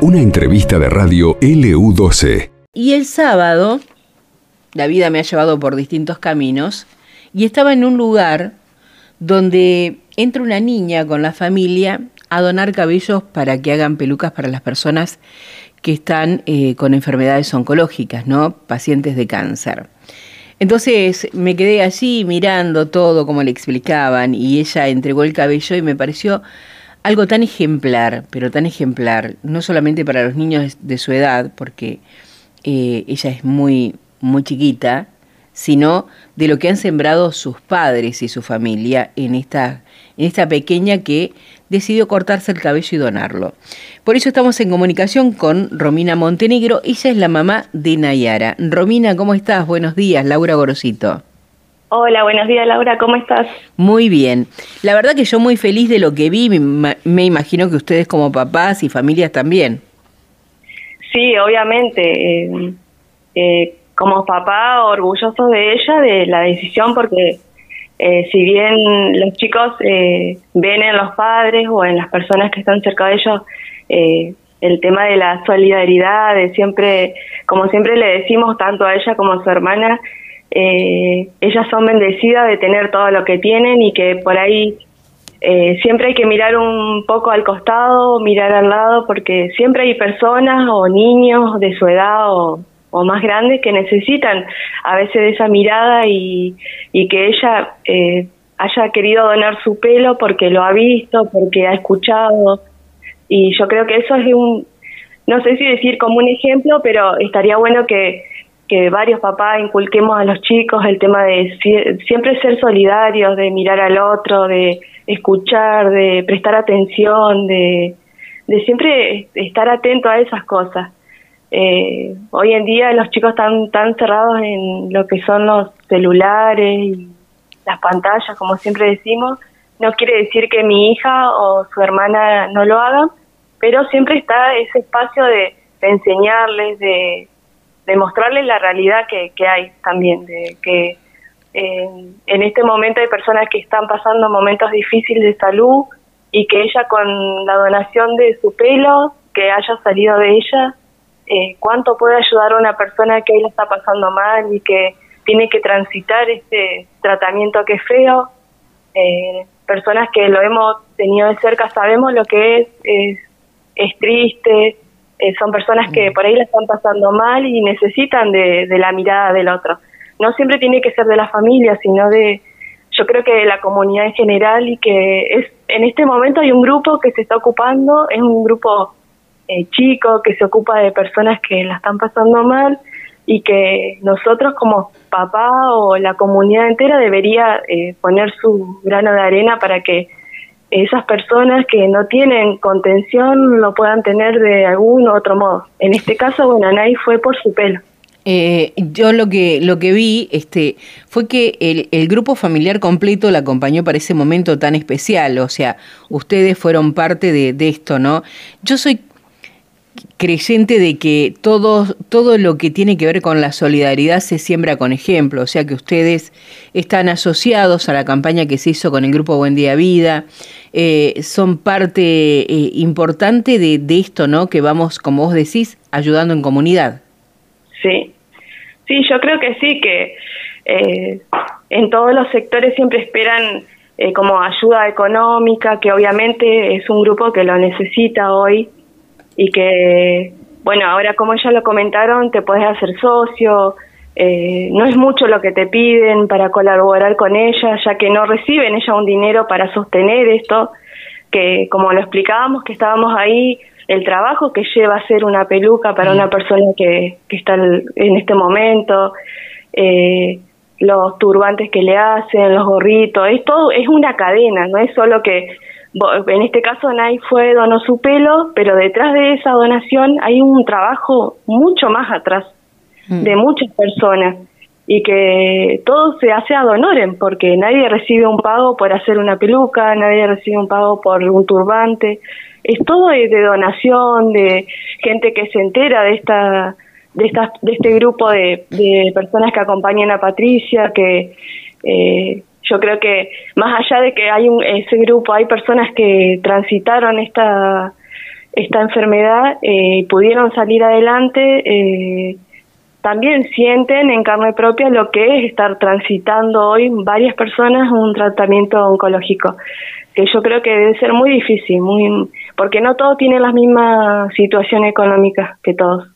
Una entrevista de radio LU12. Y el sábado, la vida me ha llevado por distintos caminos, y estaba en un lugar donde entra una niña con la familia a donar cabellos para que hagan pelucas para las personas que están eh, con enfermedades oncológicas, ¿no? Pacientes de cáncer. Entonces me quedé allí mirando todo como le explicaban y ella entregó el cabello y me pareció algo tan ejemplar, pero tan ejemplar, no solamente para los niños de su edad, porque eh, ella es muy, muy chiquita, sino de lo que han sembrado sus padres y su familia en esta, en esta pequeña que decidió cortarse el cabello y donarlo. Por eso estamos en comunicación con Romina Montenegro, ella es la mamá de Nayara. Romina, ¿cómo estás? Buenos días, Laura Gorosito. Hola, buenos días Laura, ¿cómo estás? Muy bien. La verdad que yo muy feliz de lo que vi, me imagino que ustedes como papás y familias también. Sí, obviamente. Eh, eh, como papá, orgullosos de ella, de la decisión, porque eh, si bien los chicos ven en los padres o en las personas que están cerca de ellos el tema de la solidaridad, de siempre, como siempre le decimos tanto a ella como a su hermana, eh, ellas son bendecidas de tener todo lo que tienen y que por ahí eh, siempre hay que mirar un poco al costado, mirar al lado, porque siempre hay personas o niños de su edad o, más grandes que necesitan a veces esa mirada y, y que ella eh, haya querido donar su pelo porque lo ha visto, porque ha escuchado. Y yo creo que eso es un, no sé si decir como un ejemplo, pero estaría bueno que que varios papás inculquemos a los chicos el tema de siempre ser solidarios, de mirar al otro, de escuchar, de prestar atención, de, de siempre estar atento a esas cosas. Eh, hoy en día los chicos están tan cerrados en lo que son los celulares y las pantallas, como siempre decimos. No quiere decir que mi hija o su hermana no lo hagan, pero siempre está ese espacio de enseñarles, de, demostrarles la realidad que, que hay también, de que eh, en este momento hay personas que están pasando momentos difíciles de salud y que ella con la donación de su pelo, que haya salido de ella, eh, cuánto puede ayudar a una persona que hoy la está pasando mal y que tiene que transitar este tratamiento que es feo. Eh, personas que lo hemos tenido de cerca sabemos lo que es, es, es triste, eh, son personas que por ahí la están pasando mal y necesitan de, la mirada del otro. No siempre tiene que ser de la familia, sino de, yo creo que de la comunidad en general y que es en este momento hay un grupo que se está ocupando, es un grupo eh, chico que se ocupa de personas que la están pasando mal y que nosotros como papá o la comunidad entera debería eh, poner su grano de arena para que esas personas que no tienen contención lo puedan tener de algún otro modo. En este caso, bueno, Anay fue por su pelo. Eh, yo lo que lo que vi este fue que el, el, grupo familiar completo la acompañó para ese momento tan especial, o sea, ustedes fueron parte de, de esto, ¿no? Yo soy creyente de que todo, todo lo que tiene que ver con la solidaridad se siembra con ejemplo, o sea que ustedes están asociados a la campaña que se hizo con el grupo Buen Día Vida, eh, son parte eh, importante de, de, esto, ¿no? Que vamos, como vos decís, ayudando en comunidad. Sí, sí, yo creo que sí, que eh, en todos los sectores siempre esperan como ayuda económica, que obviamente es un grupo que lo necesita hoy y que, bueno, ahora como ya lo comentaron, te puedes hacer socio, eh, no es mucho lo que te piden para colaborar con ella, ya que no reciben ella un dinero para sostener esto, que como lo explicábamos, que estábamos ahí, el trabajo que lleva a hacer una peluca para una persona que, que está en este momento, eh, los turbantes que le hacen, los gorritos, es todo, es una cadena, no es solo que en este caso Nay fue, donó su pelo, pero detrás de esa donación hay un trabajo mucho más atrás mm. de muchas personas y que todo se hace a donoren porque nadie recibe un pago por hacer una peluca, nadie recibe un pago por un turbante, es todo de, donación, de gente que se entera de esta de esta de este grupo de, de personas que acompañan a Patricia, que eh, yo creo que más allá de que hay un, ese grupo, hay personas que transitaron esta, esta enfermedad eh, y pudieron salir adelante, eh, también sienten en carne propia lo que es estar transitando hoy varias personas un tratamiento oncológico, que yo creo que debe ser muy difícil, muy porque no todos tienen la misma situación económica que todos.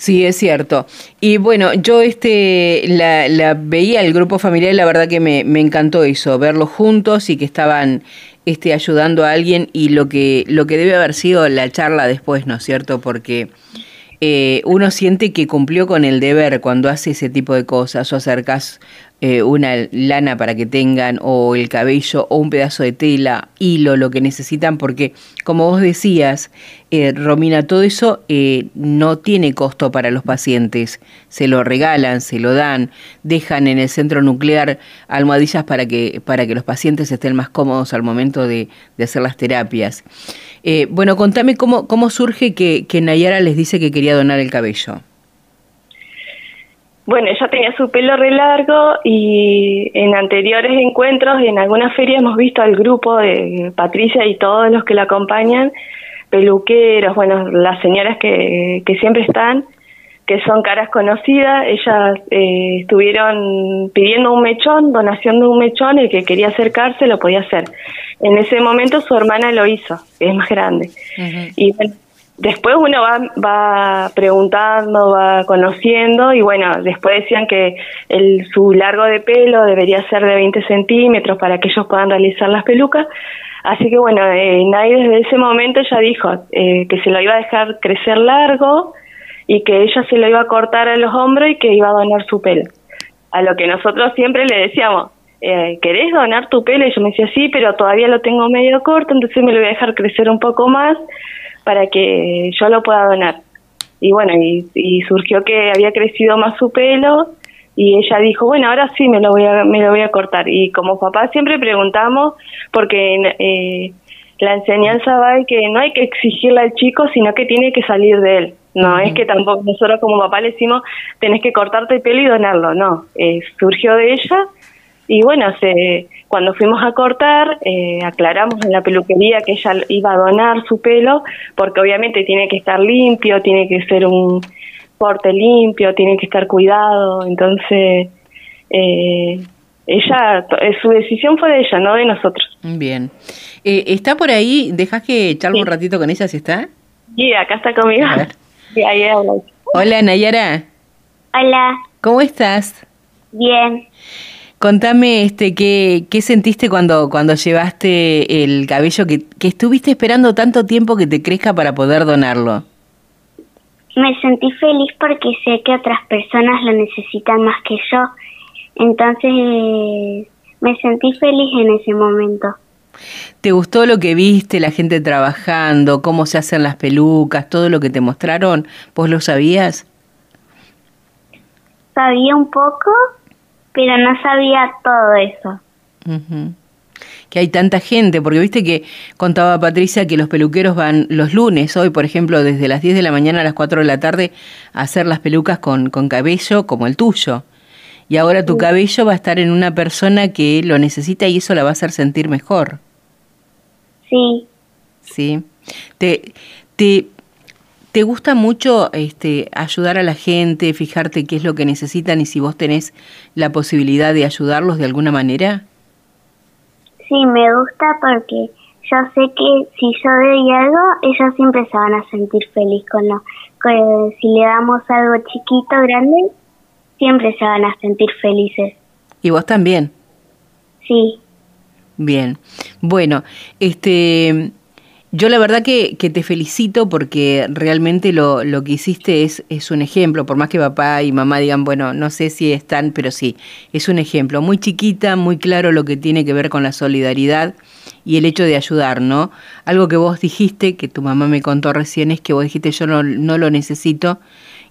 Sí, es cierto. Y bueno, yo este la, la veía el grupo familiar y la verdad que me, me encantó eso, verlos juntos y que estaban este, ayudando a alguien y lo que, lo que debe haber sido la charla después, ¿no es cierto? Porque eh, uno siente que cumplió con el deber cuando hace ese tipo de cosas o acercas eh, una lana para que tengan o el cabello o un pedazo de tela, hilo, lo que necesitan, porque como vos decías, eh, Romina, todo eso eh, no tiene costo para los pacientes, se lo regalan, se lo dan, dejan en el centro nuclear almohadillas para que, para que los pacientes estén más cómodos al momento de, de hacer las terapias. bueno, contame cómo, cómo surge que Nayara les dice que quería donar el cabello. Bueno, ella tenía su pelo re largo y en anteriores encuentros, en alguna feria hemos visto al grupo de Patricia y todos los que la acompañan, peluqueros, bueno, las señoras que, que siempre están, que son caras conocidas, ellas eh, estuvieron pidiendo un mechón, donación de un mechón, el que quería acercarse lo podía hacer. En ese momento su hermana lo hizo, es más grande. Y bueno, Después uno va, preguntando, va conociendo y bueno, después decían que el, su largo de pelo debería ser de 20 centímetros para que ellos puedan realizar las pelucas. Así que bueno, eh, desde ese momento ya dijo eh, que se lo iba a dejar crecer largo y que ella se lo iba a cortar a los hombros y que iba a donar su pelo. A lo que nosotros siempre le decíamos, eh, ¿querés donar tu pelo? Y yo me decía, sí, pero todavía lo tengo medio corto, entonces me lo voy a dejar crecer un poco más para que yo lo pueda donar. Y bueno, y, surgió que había crecido más su pelo y ella dijo, bueno, ahora sí me lo voy a, me lo voy a cortar. Y como papá siempre preguntamos, porque eh, la enseñanza va de que no hay que exigirle al chico, sino que tiene que salir de él. No es que tampoco nosotros como papá le decimos, tenés que cortarte el pelo y donarlo, no. Eh, surgió de ella y bueno, se, cuando fuimos a cortar, eh, aclaramos en la peluquería que ella iba a donar su pelo, porque obviamente tiene que estar limpio, tiene que ser un corte limpio, tiene que estar cuidado. Entonces, eh, ella, eh, su decisión fue de ella, no de nosotros. Bien. ¿Está por ahí? ¿Dejas que charle un ratito con ella si está? Sí, acá está conmigo. Sí, ahí Hola, Nayara. Hola. ¿Cómo estás? Bien. Contame este qué, qué sentiste cuando, cuando llevaste el cabello que, que estuviste esperando tanto tiempo que te crezca para poder donarlo. Me sentí feliz porque sé que otras personas lo necesitan más que yo. Entonces me sentí feliz en ese momento. ¿Te gustó lo que viste, la gente trabajando, cómo se hacen las pelucas, todo lo que te mostraron? ¿Vos lo sabías? Sabía un poco, pero no sabía todo eso. Que hay tanta gente, porque viste que contaba Patricia que los peluqueros van los lunes, hoy por ejemplo, desde las 10 de la mañana a las 4 de la tarde, a hacer las pelucas con, con cabello como el tuyo. Y ahora tu cabello va a estar en una persona que lo necesita y eso la va a hacer sentir mejor. Sí. Sí. Te, te, ¿Te gusta mucho este, ayudar a la gente, fijarte qué es lo que necesitan y si vos tenés la posibilidad de ayudarlos de alguna manera? Sí, me gusta porque yo sé que si yo doy algo, ellos siempre se van a sentir felices con lo que si le damos algo chiquito, grande, siempre se van a sentir felices. ¿Y vos también? Sí. Bien. Bueno, este yo la verdad que, te felicito porque realmente lo, lo que hiciste es, es, un ejemplo, por más que papá y mamá digan, bueno, no sé si están, pero sí, es un ejemplo. Muy chiquita, muy claro lo que tiene que ver con la solidaridad y el hecho de ayudar, ¿no? Algo que vos dijiste, que tu mamá me contó recién, es que vos dijiste yo no, no lo necesito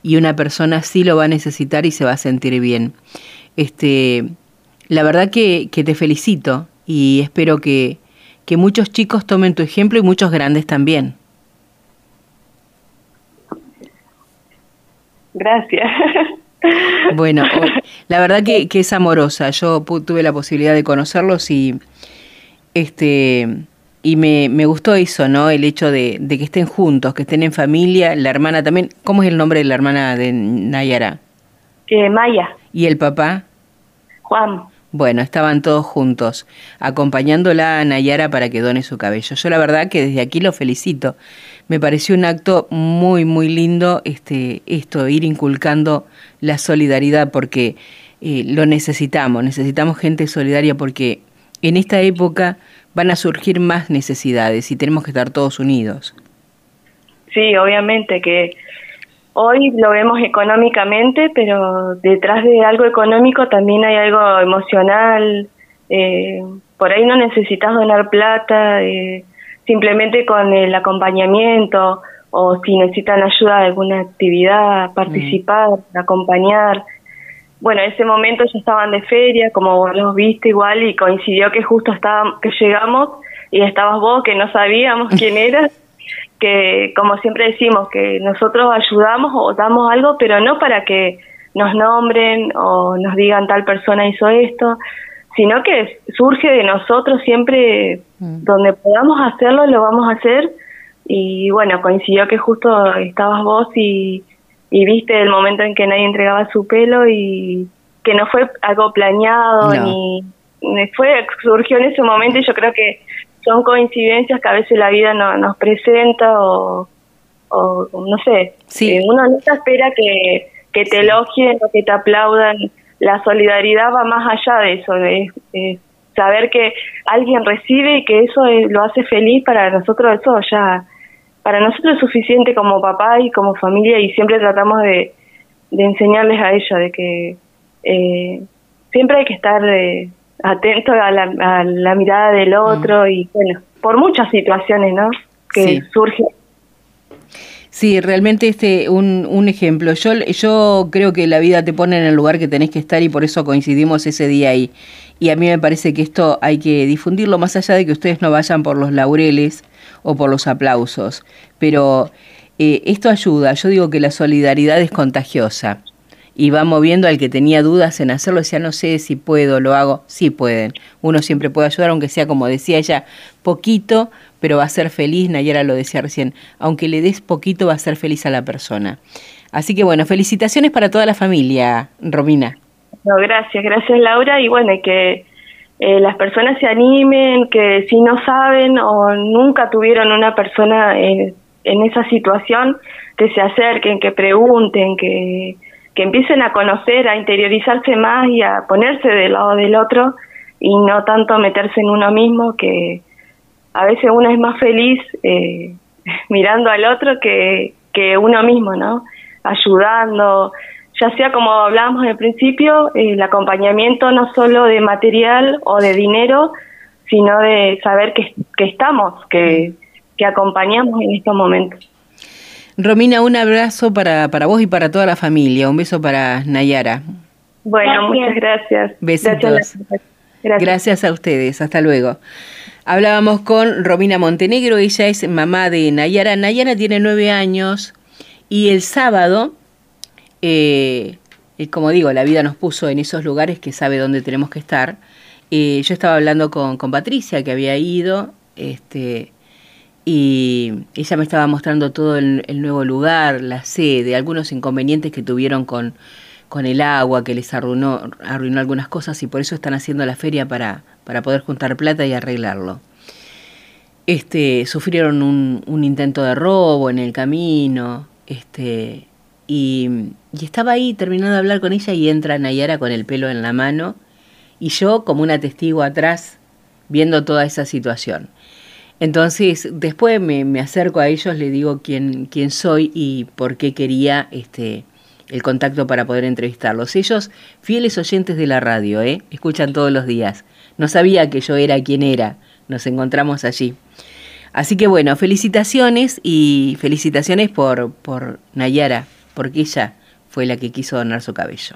y una persona sí lo va a necesitar y se va a sentir bien. Este, la verdad que, que te felicito y espero que que muchos chicos tomen tu ejemplo y muchos grandes también. Gracias. Bueno, la verdad que, que, es amorosa. Yo tuve la posibilidad de conocerlos y este y me, me gustó eso, ¿no? El hecho de, de, que estén juntos, que estén en familia. La hermana también. ¿Cómo es el nombre de la hermana de Nayara? Eh, Maya. ¿Y el papá? Juan. Bueno, estaban todos juntos, acompañándola a Nayara para que done su cabello. Yo la verdad que desde aquí lo felicito. Me pareció un acto muy, muy lindo este, esto, ir inculcando la solidaridad, porque eh, lo necesitamos, necesitamos gente solidaria, porque en esta época van a surgir más necesidades y tenemos que estar todos unidos. Sí, obviamente que hoy lo vemos económicamente, pero detrás de algo económico también hay algo emocional. Eh, por ahí no necesitas donar plata, eh, simplemente con el acompañamiento o si necesitan ayuda de alguna actividad, participar, acompañar. Bueno, en ese momento ya estaban de feria, como vos los viste igual, y coincidió que justo estaba, que llegamos y estabas vos, que no sabíamos quién eras que como siempre decimos, que nosotros ayudamos o damos algo, pero no para que nos nombren o nos digan tal persona hizo esto, sino que surge de nosotros siempre mm. donde podamos hacerlo, lo vamos a hacer. Y bueno, coincidió que justo estabas vos y, y viste el momento en que nadie entregaba su pelo y que no fue algo planeado ni fue surgió en ese momento y yo creo que son coincidencias que a veces la vida no, nos presenta o, no sé, sí. Eh, uno nunca espera que, que te elogien o que te aplaudan. La solidaridad va más allá de eso, de, saber que alguien recibe y que eso lo hace feliz para nosotros, eso ya, para nosotros es suficiente como papá y como familia y siempre tratamos de, de enseñarles a ella de que eh, siempre hay que estar... Eh, atento a la, mirada del otro mm. y bueno, por muchas situaciones, ¿no? Que sí. surgen. Sí, realmente este un, un ejemplo. Yo, yo creo que la vida te pone en el lugar que tenés que estar y por eso coincidimos ese día ahí. Y a mí me parece que esto hay que difundirlo más allá de que ustedes no vayan por los laureles o por los aplausos. Pero eh, esto ayuda. Yo digo que la solidaridad es contagiosa y va moviendo al que tenía dudas en hacerlo, decía, no sé si puedo, lo hago, sí pueden. Uno siempre puede ayudar, aunque sea, como decía ella, poquito, pero va a ser feliz, Nayara lo decía recién, aunque le des poquito, va a ser feliz a la persona. Así que bueno, felicitaciones para toda la familia, Romina. No, gracias, gracias Laura, y bueno, que eh, las personas se animen, que si no saben o nunca tuvieron una persona en, en esa situación, que se acerquen, que pregunten, que que empiecen a conocer, a interiorizarse más y a ponerse del lado del otro y no tanto meterse en uno mismo, que a veces uno es más feliz eh, mirando al otro que, que uno mismo, ¿no? Ayudando, ya sea como hablábamos al principio, el acompañamiento no solo de material o de dinero, sino de saber que, que estamos, que, que acompañamos en estos momentos. Romina, un abrazo para, para vos y para toda la familia. Un beso para Nayara. Bueno, muchas gracias. Besitos. Gracias. a ustedes. Hasta luego. Hablábamos con Romina Montenegro, ella es mamá de Nayara. Nayara tiene nueve años y el sábado, eh, como digo, la vida nos puso en esos lugares que sabe dónde tenemos que estar. Eh, yo estaba hablando con, con Patricia, que había ido, este, y ella me estaba mostrando todo el, nuevo lugar, la sede, algunos inconvenientes que tuvieron con, con el agua, que les arruinó, arruinó algunas cosas y por eso están haciendo la feria para, para poder juntar plata y arreglarlo. Este, sufrieron un, un intento de robo en el camino, este, y, y, estaba ahí terminando de hablar con ella y entra Nayara con el pelo en la mano y yo como una testigo atrás viendo toda esa situación. Entonces, después me, acerco a ellos, le digo quién, quién soy y por qué quería este, el contacto para poder entrevistarlos. Ellos, fieles oyentes de la radio, ¿eh? escuchan todos los días. No sabía que yo era quien era, nos encontramos allí. Así que bueno, felicitaciones y felicitaciones por, por Nayara, porque ella fue la que quiso donar su cabello.